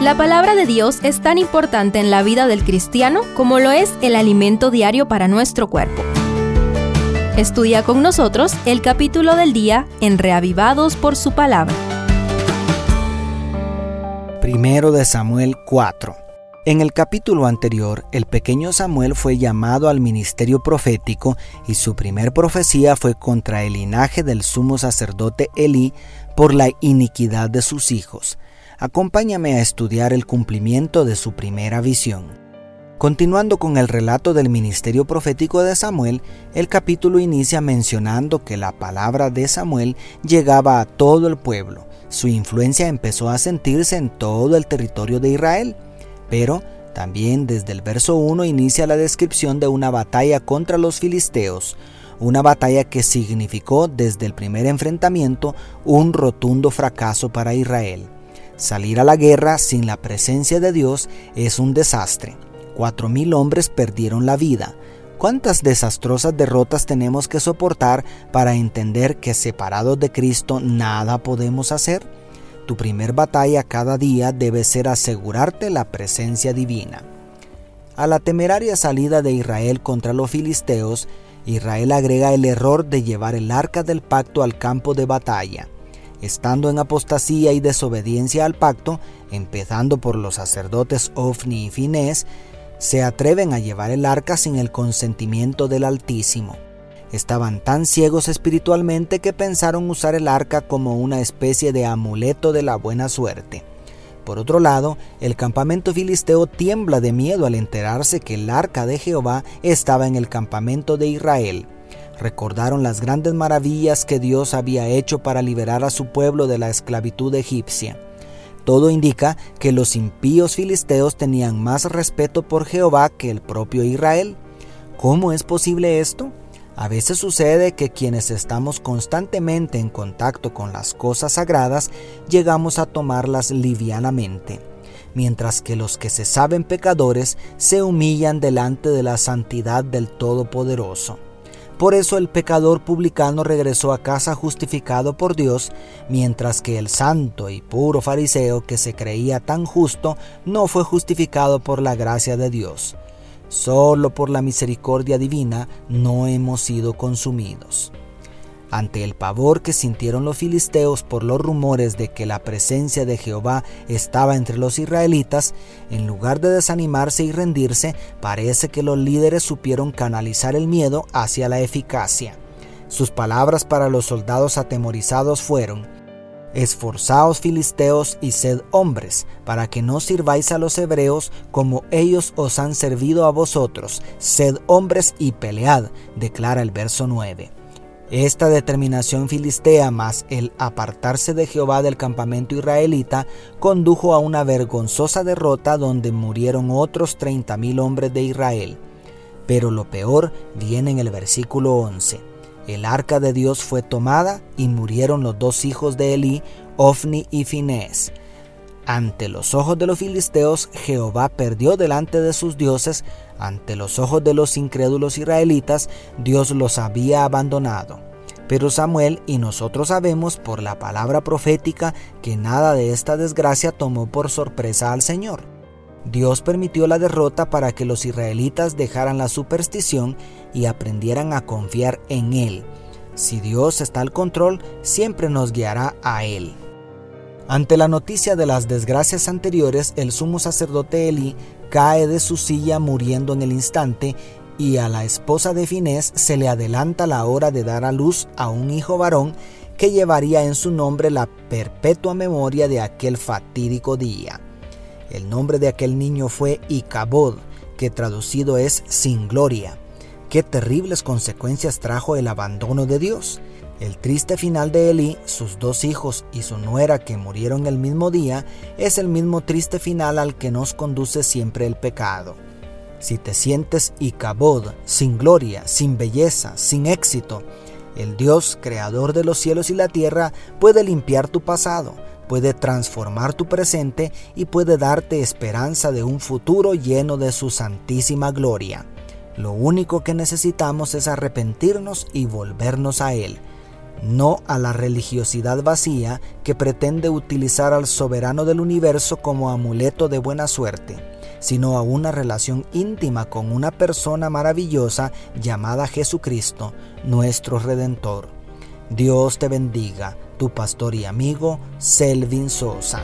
La palabra de Dios es tan importante en la vida del cristiano como lo es el alimento diario para nuestro cuerpo. Estudia con nosotros el capítulo del día en Reavivados por su palabra. Primero de Samuel 4. En el capítulo anterior, el pequeño Samuel fue llamado al ministerio profético y su primer profecía fue contra el linaje del sumo sacerdote Elí por la iniquidad de sus hijos. Acompáñame a estudiar el cumplimiento de su primera visión. Continuando con el relato del ministerio profético de Samuel, el capítulo inicia mencionando que la palabra de Samuel llegaba a todo el pueblo. Su influencia empezó a sentirse en todo el territorio de Israel. Pero también desde el verso 1 inicia la descripción de una batalla contra los filisteos, una batalla que significó desde el primer enfrentamiento un rotundo fracaso para Israel. Salir a la guerra sin la presencia de Dios es un desastre. Cuatro mil hombres perdieron la vida. ¿Cuántas desastrosas derrotas tenemos que soportar para entender que separados de Cristo nada podemos hacer? Tu primer batalla cada día debe ser asegurarte la presencia divina. A la temeraria salida de Israel contra los filisteos, Israel agrega el error de llevar el arca del pacto al campo de batalla. Estando en apostasía y desobediencia al pacto, empezando por los sacerdotes Ofni y Finés, se atreven a llevar el arca sin el consentimiento del Altísimo. Estaban tan ciegos espiritualmente que pensaron usar el arca como una especie de amuleto de la buena suerte. Por otro lado, el campamento filisteo tiembla de miedo al enterarse que el arca de Jehová estaba en el campamento de Israel. Recordaron las grandes maravillas que Dios había hecho para liberar a su pueblo de la esclavitud egipcia. Todo indica que los impíos filisteos tenían más respeto por Jehová que el propio Israel. ¿Cómo es posible esto? A veces sucede que quienes estamos constantemente en contacto con las cosas sagradas llegamos a tomarlas livianamente, mientras que los que se saben pecadores se humillan delante de la santidad del Todopoderoso. Por eso el pecador publicano regresó a casa justificado por Dios, mientras que el santo y puro fariseo que se creía tan justo no fue justificado por la gracia de Dios. Solo por la misericordia divina no hemos sido consumidos. Ante el pavor que sintieron los filisteos por los rumores de que la presencia de Jehová estaba entre los israelitas, en lugar de desanimarse y rendirse, parece que los líderes supieron canalizar el miedo hacia la eficacia. Sus palabras para los soldados atemorizados fueron, Esforzaos filisteos y sed hombres, para que no sirváis a los hebreos como ellos os han servido a vosotros. Sed hombres y pelead, declara el verso 9. Esta determinación filistea más el apartarse de Jehová del campamento israelita condujo a una vergonzosa derrota donde murieron otros treinta mil hombres de Israel. Pero lo peor viene en el versículo 11 el arca de Dios fue tomada y murieron los dos hijos de Elí, Ofni y Finés. Ante los ojos de los filisteos, Jehová perdió delante de sus dioses, ante los ojos de los incrédulos israelitas, Dios los había abandonado. Pero Samuel y nosotros sabemos por la palabra profética que nada de esta desgracia tomó por sorpresa al Señor. Dios permitió la derrota para que los israelitas dejaran la superstición y aprendieran a confiar en Él. Si Dios está al control, siempre nos guiará a Él. Ante la noticia de las desgracias anteriores, el sumo sacerdote Eli cae de su silla muriendo en el instante y a la esposa de Finés se le adelanta la hora de dar a luz a un hijo varón que llevaría en su nombre la perpetua memoria de aquel fatídico día. El nombre de aquel niño fue Icabod, que traducido es sin gloria. Qué terribles consecuencias trajo el abandono de Dios. El triste final de Elí, sus dos hijos y su nuera que murieron el mismo día, es el mismo triste final al que nos conduce siempre el pecado. Si te sientes Icabod, sin gloria, sin belleza, sin éxito, el Dios, creador de los cielos y la tierra, puede limpiar tu pasado, puede transformar tu presente y puede darte esperanza de un futuro lleno de su santísima gloria. Lo único que necesitamos es arrepentirnos y volvernos a Él. No a la religiosidad vacía que pretende utilizar al soberano del universo como amuleto de buena suerte, sino a una relación íntima con una persona maravillosa llamada Jesucristo, nuestro Redentor. Dios te bendiga, tu pastor y amigo Selvin Sosa.